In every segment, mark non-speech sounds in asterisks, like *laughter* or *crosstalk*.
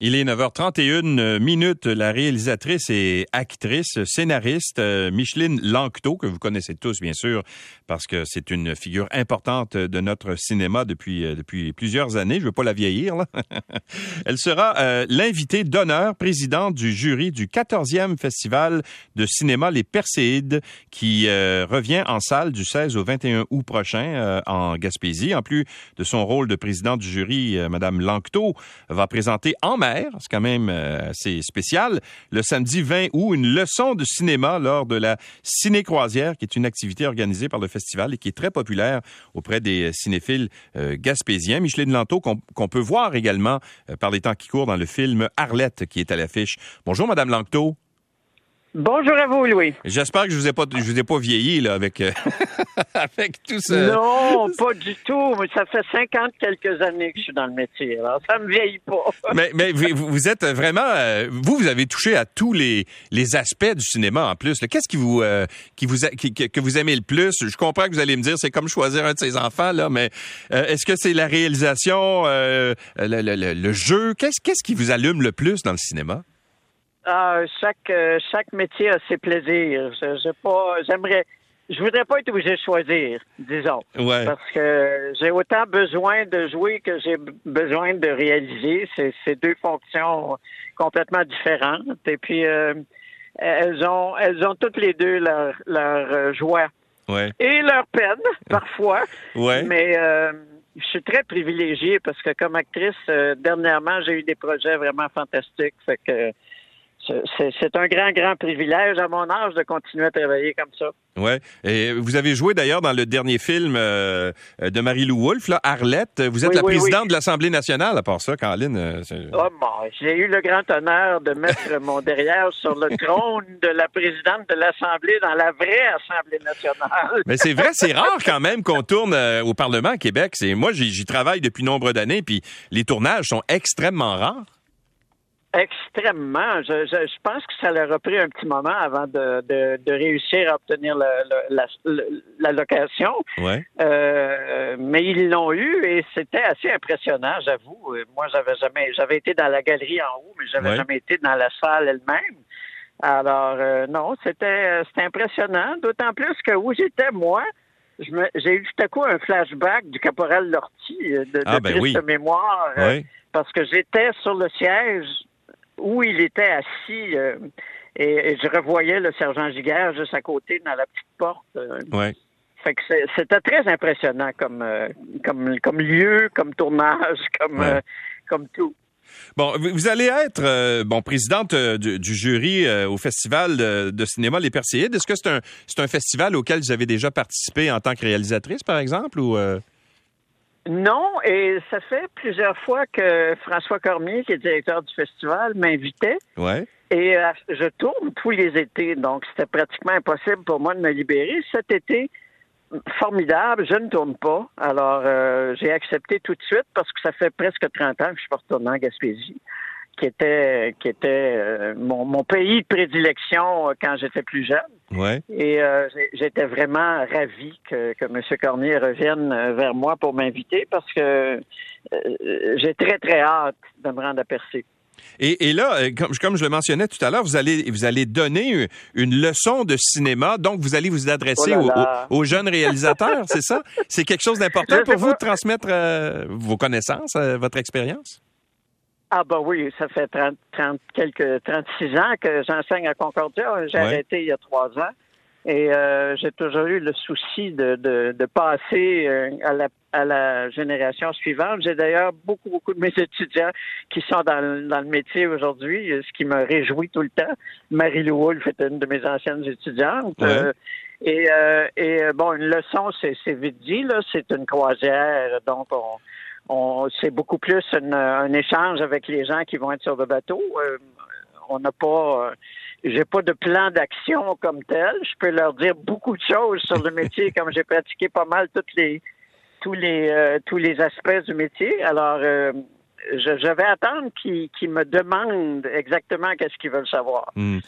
Il est 9h31 minutes. La réalisatrice et actrice, scénariste euh, Micheline Lanctot, que vous connaissez tous bien sûr, parce que c'est une figure importante de notre cinéma depuis euh, depuis plusieurs années. Je veux pas la vieillir. Là. *laughs* Elle sera euh, l'invitée d'honneur, présidente du jury du 14e festival de cinéma Les Perséides, qui revient en salle du 16 au 21 août prochain en Gaspésie. En plus de son rôle de présidente du jury, Madame Lanctot va présenter en c'est quand même euh, assez spécial. Le samedi 20 août, une leçon de cinéma lors de la Ciné-Croisière, qui est une activité organisée par le festival et qui est très populaire auprès des cinéphiles euh, gaspésiens. Micheline Lanto, qu'on peut voir également euh, par les temps qui courent dans le film Arlette, qui est à l'affiche. Bonjour, Madame Lanctot. Bonjour à vous, Louis. J'espère que je vous ai pas, je vous ai pas vieilli là avec euh, *laughs* avec tout ça. Non, pas du tout. Ça fait 50 quelques années que je suis dans le métier, alors ça me vieillit pas. *laughs* mais mais vous, êtes vraiment, euh, vous vous avez touché à tous les les aspects du cinéma en plus. Qu'est-ce qui vous euh, qui vous que vous aimez le plus? Je comprends que vous allez me dire c'est comme choisir un de ses enfants là, mais est-ce que c'est la réalisation, le, le, le, jeu? Qu'est-ce qu'est-ce qui vous allume le plus dans le cinéma? Ah, chaque euh, chaque métier a ses plaisirs. Je, pas, j'aimerais, je voudrais pas être obligé de choisir, disons, parce que j'ai autant besoin de jouer que j'ai besoin de réaliser. C'est deux fonctions complètement différentes. Et puis euh, elles ont elles ont toutes les deux leur leur euh, joie et leur peine parfois. Ouais. Mais je suis très privilégiée parce que comme actrice, dernièrement, j'ai eu des projets vraiment fantastiques. Fait que c'est un grand, grand privilège à mon âge de continuer à travailler comme ça. Oui. Et vous avez joué d'ailleurs dans le dernier film euh, de Marie-Lou Wolfe, là, Arlette. Vous êtes la présidente de l'Assemblée nationale, à part ça, Caroline. Euh, oh, bon, j'ai eu le grand honneur de mettre *laughs* mon derrière sur le trône de la présidente de l'Assemblée dans la vraie Assemblée nationale. Mais c'est vrai, c'est rare quand même qu'on *laughs* tourne euh, au Parlement à Québec. Moi, j'y travaille depuis nombre d'années, puis les tournages sont extrêmement rares. Extrêmement. Je, je, je, pense que ça leur a pris un petit moment avant de, de, de réussir à obtenir le, la, la, location. Ouais. Euh, mais ils l'ont eu et c'était assez impressionnant, j'avoue. Moi, j'avais jamais, j'avais été dans la galerie en haut, mais j'avais jamais été dans la salle elle-même. Alors euh, non, c'était c'était impressionnant. D'autant plus que où j'étais moi, j'ai eu tout à coup un flashback du caporal Lortie euh, de, ah, de ben oui. mémoire. Oui. Parce que j'étais sur le siège où il était assis euh, et, je revoyais le sergent Giguère juste à côté dans la petite porte. Euh. ouais. Fait que c'était très impressionnant comme, euh, comme, comme lieu, comme tournage, *laughs* comme, comme tout. Bon, vous allez être bon présidente du, jury au festival de, cinéma Les Perséides. Est-ce que c'est un c'est un festival auquel vous avez déjà participé en tant que réalisatrice, par exemple, ou non, et ça fait plusieurs fois que François Cormier, qui est directeur du festival, m'invitait. Ouais. Et euh, je tourne tous les étés, donc c'était pratiquement impossible pour moi de me libérer. Cet été, formidable, je ne tourne pas. Alors, euh, j'ai accepté tout de suite parce que ça fait presque 30 ans que je suis pas retourné en Gaspésie qui était qui était euh, mon, mon, pays de prédilection euh, quand j'étais plus jeune. Ouais. Et euh, j'étais vraiment ravi que, que M. Cormier revienne vers moi pour m'inviter parce que j'ai très très hâte de me rendre à Percé. Et, et, là, comme, comme, je le mentionnais tout à l'heure, vous allez vous allez donner une leçon de cinéma, donc vous allez vous adresser oh aux, aux, jeunes réalisateurs, *laughs* c'est ça? C'est quelque chose d'important pour vous de transmettre vos connaissances, votre expérience? Ah ben oui, ça fait 30, 30 quelques 36 ans que j'enseigne à Concordia. J'ai arrêté il y a trois ans. Et euh, j'ai toujours eu le souci de, de, de passer euh, à, la, à la génération suivante. J'ai d'ailleurs beaucoup, beaucoup de mes étudiants qui sont dans, dans le métier aujourd'hui, ce qui me réjouit tout le temps. Marie-Lou Wolfe est une de mes anciennes étudiantes. Euh, et, et bon, une leçon, c'est vite dit, là, c'est une croisière, donc on c'est beaucoup plus un échange avec les gens qui vont être sur le bateau. Euh, on n'a pas, euh, j'ai pas de plan d'action comme tel. Je peux leur dire beaucoup de choses sur le métier, *laughs* comme j'ai pratiqué pas mal toutes les tous les euh, tous les aspects du métier. Alors je, vais attendre qu'ils me demandent exactement qu'est-ce qu'ils veulent savoir. Hmm.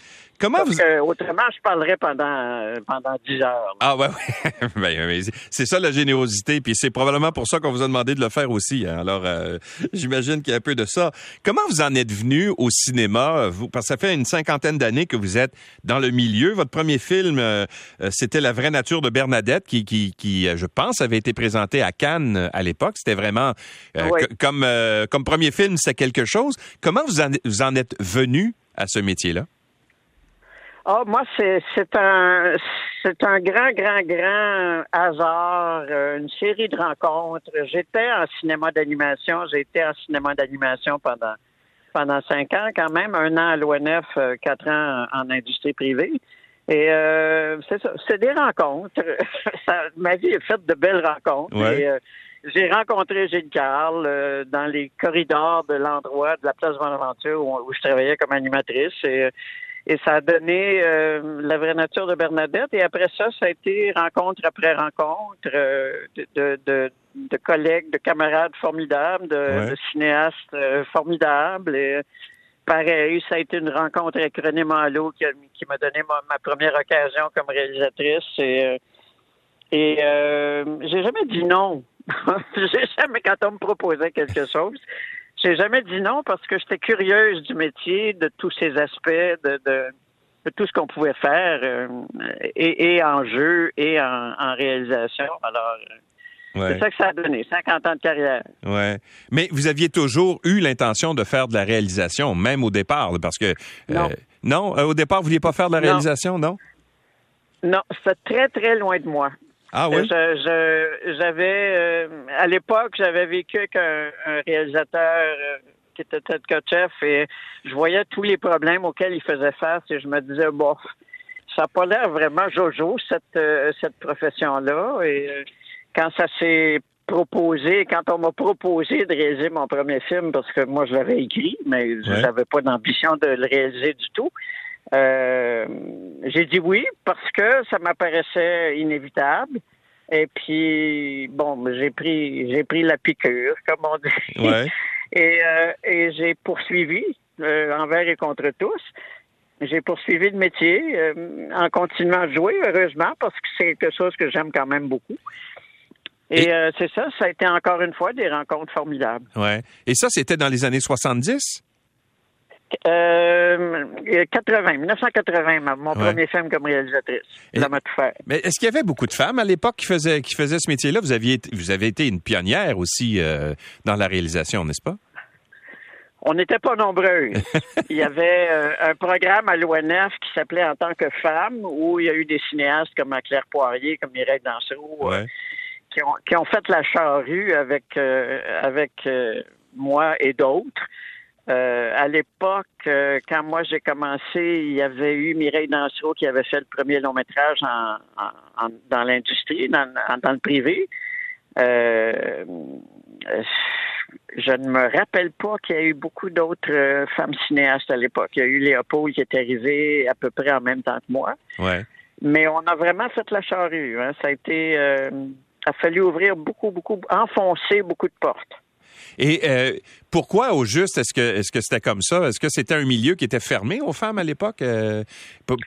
Comment vous... autrement, je parlerai pendant pendant dix heures. Ah ouais, ouais. *laughs* Ben, c'est ça la générosité, puis c'est probablement pour ça qu'on vous a demandé de le faire aussi. Hein. Alors, euh, *laughs* j'imagine qu'il y a un peu de ça. Comment vous en êtes venu au cinéma vous? Parce que ça fait une cinquantaine d'années que vous êtes dans le milieu. Votre premier film, euh, euh, c'était La vraie nature de Bernadette, qui, qui, qui, je pense, avait été présenté à Cannes à l'époque. C'était vraiment comme comme premier film, c'est quelque chose. Comment vous en, vous en êtes venu à ce métier-là? Ah, moi, c'est, c'est un c'est un grand, grand, grand hasard, euh, une série de rencontres. J'étais en cinéma d'animation, j'ai été en cinéma d'animation pendant pendant cinq ans quand même, un an à l'ONF, euh, quatre ans en, industrie privée. Et euh, c'est ça, c'est des rencontres. *laughs* ma vie est faite de belles rencontres. j'ai rencontré Gilles Carl dans les corridors de l'endroit de la place Bonaventure où, où je travaillais comme animatrice. Et et ça a donné euh, la vraie nature de Bernadette. Et après ça, ça a été rencontre après rencontre euh, de, de, de, collègues, de camarades formidables, de, cinéastes euh, formidables. Et pareil, ça a été une rencontre avec René Malo qui, qui m'a donné ma, première occasion comme réalisatrice. Et, et j'ai jamais dit non. *laughs* j'ai jamais, quand on me proposait quelque chose, j'ai jamais dit non parce que j'étais curieuse du métier, de tous ces aspects, de, de, tout ce qu'on pouvait faire, euh, et, en jeu et en, réalisation. Alors, euh, c'est ça que ça a donné, 50 ans de carrière. Ouais. Mais vous aviez toujours eu l'intention de faire de la réalisation, même au départ, parce que... Euh, non. non, au départ, vous ne vouliez pas faire de la réalisation, non? Non, c'était très, très loin de moi. Ah oui? j'avais, euh, à l'époque, j'avais vécu avec un, réalisateur euh, qui était Ted Kotcheff et je voyais tous les problèmes auxquels il faisait face et je me disais, bon, ça n'a pas l'air vraiment jojo, cette, euh, cette profession-là. Et quand ça s'est proposé, quand on m'a proposé de réaliser mon premier film, parce que moi, je l'avais écrit, mais je n'avais pas d'ambition de le réaliser du tout, euh, j'ai dit oui parce que ça m'apparaissait inévitable. Et puis, bon, j'ai pris, j'ai pris la piqûre, *laughs* comme on dit. Et, euh, et j'ai poursuivi euh, envers et contre tous. J'ai poursuivi le métier en continuant à jouer, heureusement, parce que c'est quelque chose que j'aime quand même beaucoup. Et, c'est ça, ça a été encore une fois des rencontres formidables. Ouais. Et ça, c'était dans les années 70? Euh, 80, 1980, mon premier film comme réalisatrice. M'a tout fait. Mais est-ce qu'il y avait beaucoup de femmes à l'époque qui faisaient, qui faisaient ce métier-là? Vous, aviez, vous avez été une pionnière aussi euh, dans la réalisation, n'est-ce pas? On n'était pas nombreux. *laughs* il y avait euh, un programme à l'ONF qui s'appelait En tant que femme, où il y a eu des cinéastes comme Claire Poirier, comme Mireille Dansereau, euh, qui, ont, qui ont fait la charrue avec, avec moi et d'autres. Euh, à l'époque, euh, quand moi j'ai commencé, il y avait eu Mireille Dansereau qui avait fait le premier long métrage en, dans l'industrie, dans, dans, le privé. Euh, je ne me rappelle pas qu'il y a eu beaucoup d'autres femmes cinéastes à l'époque. Il y a eu Léopold qui est arrivée à peu près en même temps que moi. Ouais. Mais on a vraiment fait la charrue. Hein. Ça a été, a fallu ouvrir beaucoup, beaucoup, enfoncer beaucoup de portes. Et euh, pourquoi, au juste, est-ce que est-ce que c'était comme ça? Est-ce que c'était un milieu qui était fermé aux femmes à l'époque? Euh,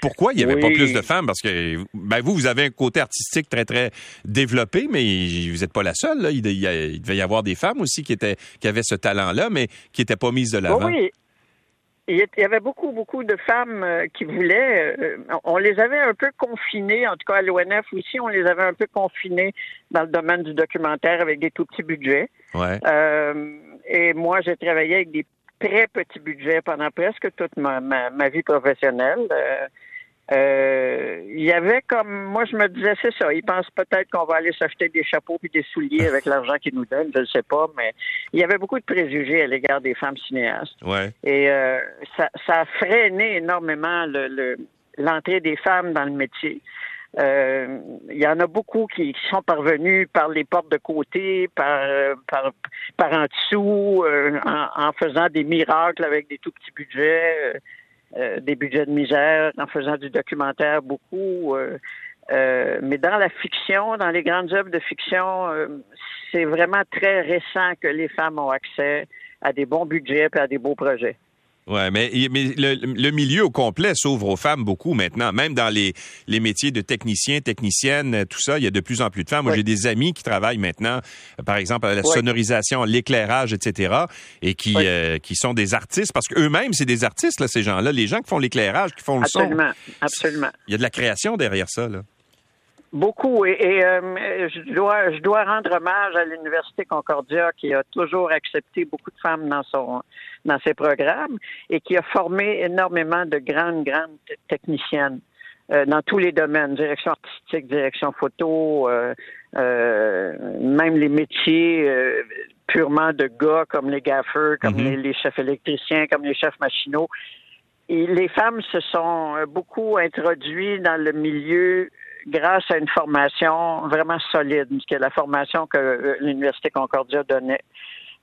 pourquoi il n'y avait pas plus de femmes? Parce que ben, vous, vous avez un côté artistique très, très développé, mais vous n'êtes pas la seule. Il, devait y avoir des femmes aussi qui, étaient, qui avaient ce talent-là, mais qui n'étaient pas mises de l'avant. Oui, il y avait beaucoup, beaucoup de femmes euh, qui voulaient. Euh, on les avait un peu confinées, en tout cas à l'ONF aussi, on les avait un peu confinées dans le domaine du documentaire avec des tout petits budgets. Ouais. Euh, et moi, j'ai travaillé avec des très petits budgets pendant presque toute ma, ma, ma vie professionnelle. Euh, euh, il y avait comme moi je me disais c'est ça, ils pensent peut-être qu'on va aller s'acheter des chapeaux puis des souliers avec l'argent qu'ils nous donnent, je ne sais pas, mais il y avait beaucoup de préjugés à l'égard des femmes cinéastes. Ouais. Et euh, ça, ça a freiné énormément le, l'entrée des femmes dans le métier. Euh, il y en a beaucoup qui, sont parvenus par les portes de côté, par par, par en dessous, en, en, faisant des miracles avec des tout petits budgets. Euh, des budgets de misère, en faisant du documentaire beaucoup. Euh, euh, mais dans la fiction, dans les grandes œuvres de fiction, c'est vraiment très récent que les femmes ont accès à des bons budgets et à des beaux projets. Oui, mais, mais le, milieu au complet s'ouvre aux femmes beaucoup maintenant. Même dans les, les métiers de technicien, technicienne, tout ça, il y a de plus en plus de femmes. Moi, j'ai des amis qui travaillent maintenant, par exemple, à la sonorisation, l'éclairage, etc., et qui, euh, qui sont des artistes, parce qu'eux-mêmes, c'est des artistes, là, ces gens-là. Les gens qui font l'éclairage, qui font le son. Absolument, absolument. Il y a de la création derrière ça, là. Beaucoup. Et, euh, je, dois, je dois rendre hommage à l'Université Concordia qui a toujours accepté beaucoup de femmes dans, son, dans ses programmes et qui a formé énormément de grandes, grandes techniciennes euh, dans tous les domaines, direction artistique, direction photo, euh, même les métiers purement de gars comme les gaffeurs, comme mm-hmm. les, les, chefs électriciens, comme les chefs machinaux. Et les femmes se sont beaucoup introduites dans le milieu grâce à une formation vraiment solide, qui est la formation que euh, l'Université Concordia donnait.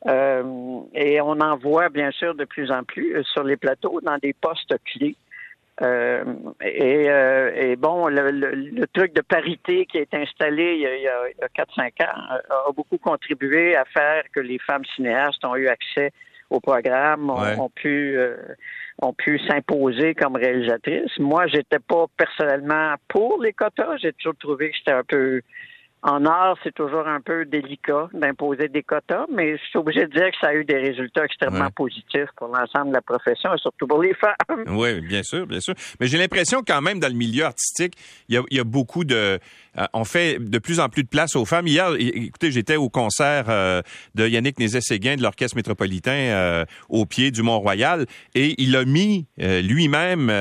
Euh, et on en voit bien sûr de plus en plus euh, sur les plateaux dans des postes clés. et, bon, le, truc de parité qui est installé il y a, a, 4-5 ans a beaucoup contribué à faire que les femmes cinéastes ont eu accès au programme, ont, pu euh, ont pu s'imposer comme réalisatrice. Moi, j'étais pas personnellement pour les quotas. J'ai toujours trouvé que c'était un peu en art, c'est toujours un peu délicat d'imposer des quotas, mais je suis obligé de dire que ça a eu des résultats extrêmement positifs pour l'ensemble de la profession et surtout pour les femmes. Oui, bien sûr, bien sûr. Mais j'ai l'impression quand même dans le milieu artistique, il y a, beaucoup de... Euh, on fait de plus en plus de place aux femmes. Hier, écoutez, j'étais au concert euh, de Yannick Nézet-Séguin de l'Orchestre métropolitain euh, au pied du Mont-Royal et il a mis lui-même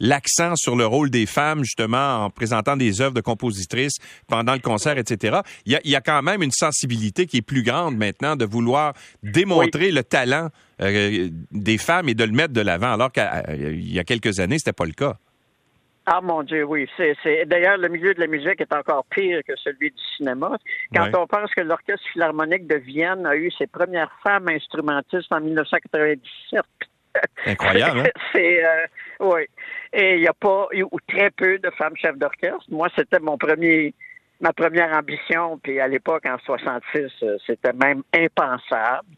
l'accent sur le rôle des femmes, justement, en présentant des œuvres de compositrices pendant le concert, il y, a, quand même une sensibilité qui est plus grande maintenant de vouloir démontrer le talent des femmes et de le mettre de l'avant, alors qu'il y a quelques années, c'était pas le cas. Ah mon Dieu, oui. C'est, D'ailleurs, le milieu de la musique est encore pire que celui du cinéma. Quand on pense que l'Orchestre philharmonique de Vienne a eu ses premières femmes instrumentistes en 1997. Incroyable, hein? *laughs* C'est, euh, oui. Et il n'y a pas ou très peu de femmes chefs d'orchestre. Moi, c'était mon premier ma première ambition, puis à l'époque, en 66, euh, c'était même impensable.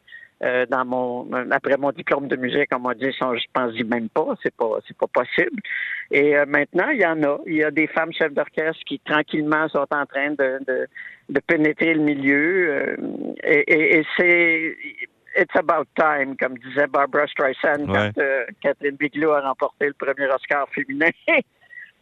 Euh, dans mon après mon diplôme de musique, on m'a dit je pense même pas, c'est pas c'est pas possible. Et euh, maintenant, il y en a. Il y a des femmes chefs d'orchestre qui tranquillement sont en train de, de, de pénétrer le milieu. et, et, c'est It's about time, comme disait Barbara Streisand quand Catherine Bigelow a remporté le premier Oscar féminin. *laughs*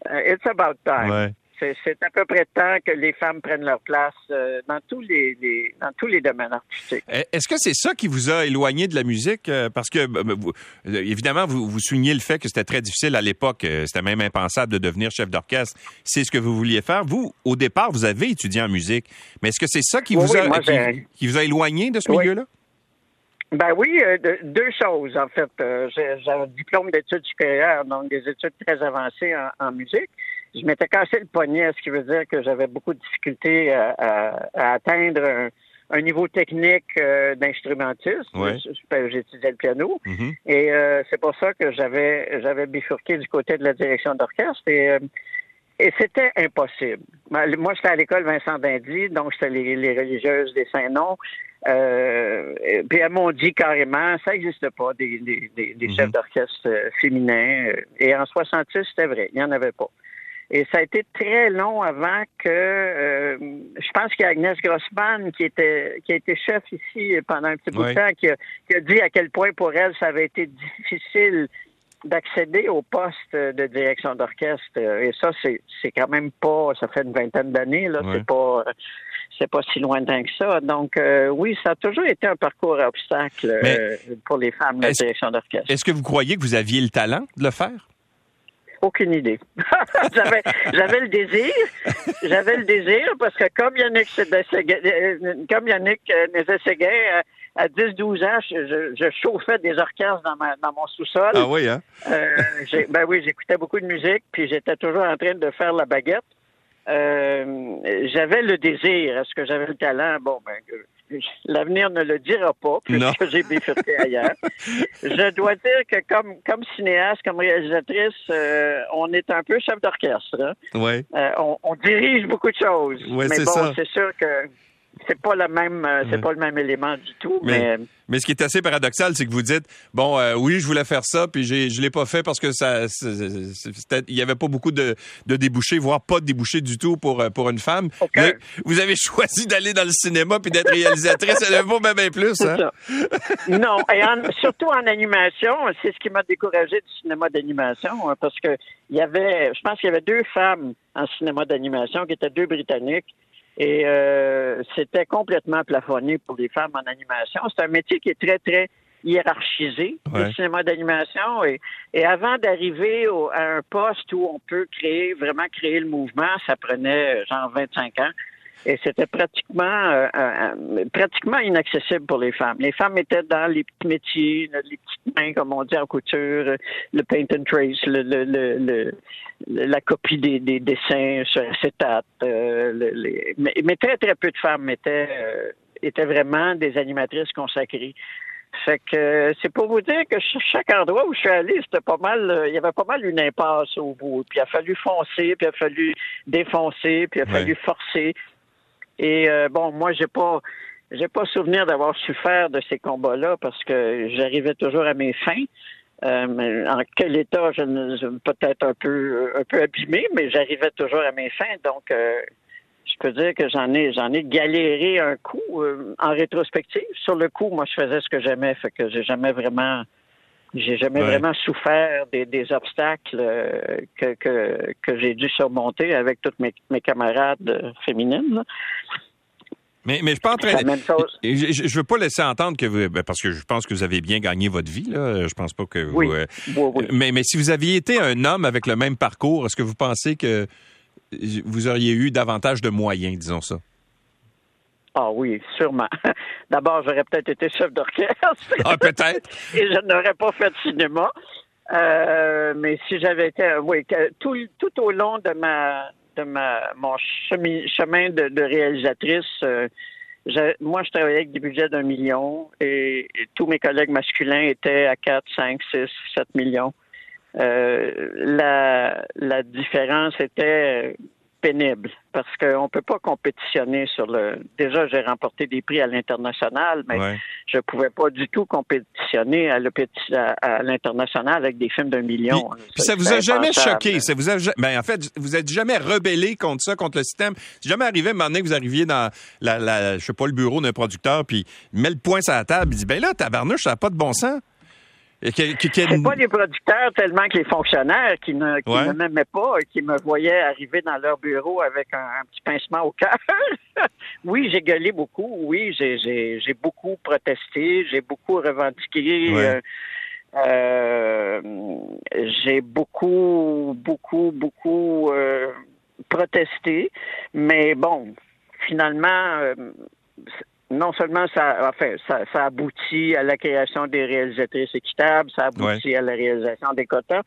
It's about time c'est à peu près temps que les femmes prennent leur place euh, dans tous les, dans tous les domaines artistiques. Eh, est-ce que c'est ça qui vous a éloigné de la musique? Euh, Parce que euh, évidemment, vous, vous soulignez le fait que c'était très difficile à l'époque. C'était même impensable de devenir chef d'orchestre. C'est ce que vous vouliez faire. Vous, au départ, vous avez étudié en musique, mais est-ce que c'est ça qui vous a qui, vous a éloigné de ce milieu-là? Ben oui, deux choses en fait. j'ai un diplôme d'études supérieures, donc des études très avancées en musique je m'étais cassé le poignet, ce qui veut dire que j'avais beaucoup de difficultés à, atteindre un, niveau technique euh, d'instrumentiste. J'étudiais le piano. Mm-hmm. Et euh, c'est pour ça que j'avais j'avais bifurqué du côté de la direction d'orchestre. Et, euh, et c'était impossible. Moi, j'étais à l'école Vincent Dindy, donc c'était les, religieuses des Saint-Noms. puis elles m'ont dit carrément, ça n'existe pas, des, des, mm-hmm. chefs d'orchestre féminins. Et en 66, c'était vrai, il n'y en avait pas. Et ça a été très long avant que euh, je pense qu'il y a Agnès Grossman qui était qui a été chef ici pendant un petit bout de temps qui a, dit à quel point pour elle ça avait été difficile d'accéder au poste de direction d'orchestre. Et ça, c'est, c'est quand même pas ça fait une vingtaine d'années, là. C'est pas c'est pas si lointain que ça. Donc euh, oui, ça a toujours été un parcours à obstacles euh, pour les femmes de direction d'orchestre. Est-ce que vous croyez que vous aviez le talent de le faire? Aucune idée. *laughs* j'avais, j'avais le désir. J'avais le désir parce que comme Yannick, euh, comme Yannick euh, euh, à 10-12 ans, je, chauffais des orchestres dans, dans mon sous-sol. Ah oui, hein? ben oui, j'écoutais beaucoup de musique, puis j'étais toujours en train de faire la baguette. j'avais le désir. Est-ce que j'avais le talent? Bon, ben, *laughs* l'avenir ne le dira pas, puisque *laughs* j'ai bifurqué ailleurs. Je dois dire que comme, comme cinéaste, comme réalisatrice, euh, on est un peu chef d'orchestre. Hein. Ouais. Euh, on, dirige beaucoup de choses. mais bon, c'est sûr que c'est pas le même, euh, c'est pas le même élément du tout. Mais, mais, ce qui est assez paradoxal, c'est que vous dites, bon, euh, oui, je voulais faire ça, puis j'ai, je l'ai pas fait parce que ça, il y avait pas beaucoup de, de débouchés, voire pas de débouchés du tout pour euh, pour une femme. vous avez *laughs* choisi d'aller dans le cinéma puis d'être réalisatrice, ça ne vaut même plus. Hein? non, et surtout en animation, c'est ce qui m'a découragé du cinéma d'animation, hein, parce que il y avait, je pense qu'il y avait deux femmes en cinéma d'animation qui étaient deux britanniques et euh, c'était complètement plafonné pour les femmes en animation. C'est un métier qui est très, très hiérarchisé, le cinéma d'animation. Et, et avant d'arriver à un poste où on peut créer, vraiment créer le mouvement, ça prenait genre 25 ans et c'était pratiquement euh, euh, pratiquement inaccessible pour les femmes. Les femmes étaient dans les petits métiers, les petites mains, comme on dit en couture, le paint and trace, le, le, le, la copie des, des, dessins sur acétate. Euh, mais, mais, très, très peu de femmes étaient, euh, étaient vraiment des animatrices consacrées. Fait que c'est pour vous dire que chaque endroit où je suis allé, c'était pas mal, il y avait pas mal une impasse au bout. Puis il a fallu foncer, puis il a fallu défoncer, puis il a fallu forcer. Et euh, bon, moi, j'ai pas j'ai pas souvenir d'avoir souffert de ces combats-là parce que j'arrivais toujours à mes fins. Euh, en quel état, je, ne peut-être un peu un peu abîmé, mais j'arrivais toujours à mes fins. Donc, euh, je peux dire que j'en ai j'en ai galéré un coup en rétrospective. Sur le coup, moi, je faisais ce que j'aimais, fait que j'ai jamais vraiment j'ai jamais vraiment souffert des, des obstacles que, que, que j'ai dû surmonter avec toutes mes, mes camarades féminines. Mais, mais je train Je, je veux pas laisser entendre que vous. Ben, parce que je pense que vous avez bien gagné votre vie, là. Je pense pas que vous. Oui. Euh, mais, mais si vous aviez été un homme avec le même parcours, est-ce que vous pensez que vous auriez eu davantage de moyens, disons ça? Ah oui, sûrement. *laughs* D'abord, j'aurais peut-être été chef d'orchestre. Ah, peut-être. *laughs* Et je n'aurais pas fait de cinéma. Euh, mais si j'avais été, oui, tout, tout au long de ma de ma mon chemin de, réalisatrice, euh, moi, je travaillais avec des budgets d'un million et, tous mes collègues masculins étaient à 4, 5, 6, 7 millions. Euh, la, la différence était pénible parce qu'on ne peut pas compétitionner sur le. Déjà, j'ai remporté des prix à l'international, mais je ne pouvais pas du tout compétitionner à, l'international avec des films d'un million. Puis, ça vous a jamais choqué? Ça vous a... Ben, en fait, vous êtes jamais rebellé contre ça, contre le système? C'est jamais arrivé, un que vous arriviez dans la, la, je sais pas, le bureau d'un producteur, puis il met le poing sur la table, il dit, ben là, tabarnouche, ça n'a pas de bon sens. C'est pas les producteurs tellement que les fonctionnaires qui ne, qui ne m'aimaient pas et qui me voyaient arriver dans leur bureau avec un, petit pincement au cœur. *laughs* oui, j'ai gueulé beaucoup. Oui, j'ai beaucoup protesté. J'ai beaucoup revendiqué. Euh, euh, j'ai beaucoup, beaucoup, beaucoup euh, protesté. Mais bon, finalement, non seulement ça, enfin, ça, ça, aboutit à la création des réalisatrices équitables, ça aboutit à la réalisation des quotas,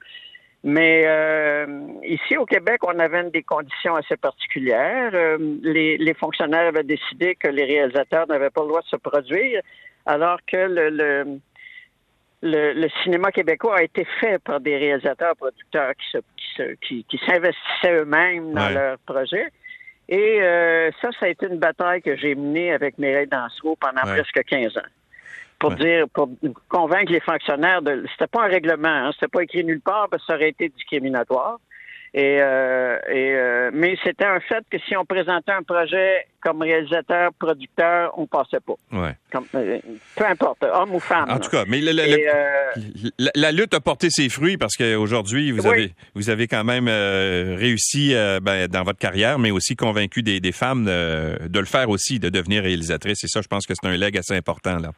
mais euh, ici au Québec, on avait des conditions assez particulières. Euh, les, les, fonctionnaires avaient décidé que les réalisateurs n'avaient pas le droit de se produire, alors que le, le le, cinéma québécois a été fait par des réalisateurs producteurs qui, se, qui, qui, s'investissaient eux-mêmes dans leurs projets. Et euh, ça, ça a été une bataille que j'ai menée avec Mireille Dansereau pendant presque 15 ans. Pour dire, pour convaincre les fonctionnaires de. C'était pas un règlement, hein, c'était pas écrit nulle part parce que ça aurait été discriminatoire. Et, euh, et euh, mais c'était un fait que si on présentait un projet comme réalisateur, producteur, on passait pas. Ouais. Euh, peu importe, homme ou femme. En tout cas, mais la, lutte a porté ses fruits parce qu'aujourd'hui, vous avez vous avez quand même réussi ben, dans votre carrière, mais aussi convaincu des, des femmes de le faire aussi, de devenir réalisatrice. Et ça, je pense que c'est un leg assez important là.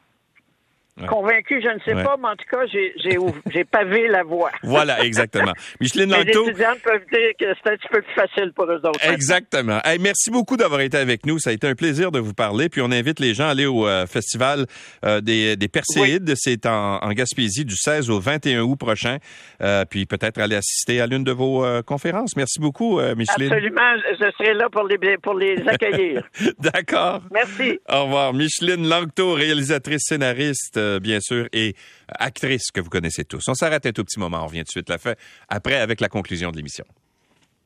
Convaincu, je ne sais pas, mais en tout cas, j'ai *laughs* pavé la voie. voilà, exactement. *laughs* Micheline Langto. Les étudiantes peuvent dire que c'est un petit peu plus facile pour eux autres. Exactement. merci beaucoup d'avoir été avec nous. Ça a été un plaisir de vous parler. Puis on invite les gens à aller au euh, festival euh, des, des Perséides. C'est en, en, Gaspésie du 16 au 21 août prochain. Euh, puis peut-être aller assister à l'une de vos conférences. Merci beaucoup, Micheline. Absolument. Je serai là pour les, pour les accueillir. *laughs* D'accord. Merci. Au revoir. Micheline Langto, réalisatrice scénariste bien sûr, et actrice que vous connaissez tous. On s'arrête un tout petit moment, on revient tout de suite la fin, après avec la conclusion de l'émission.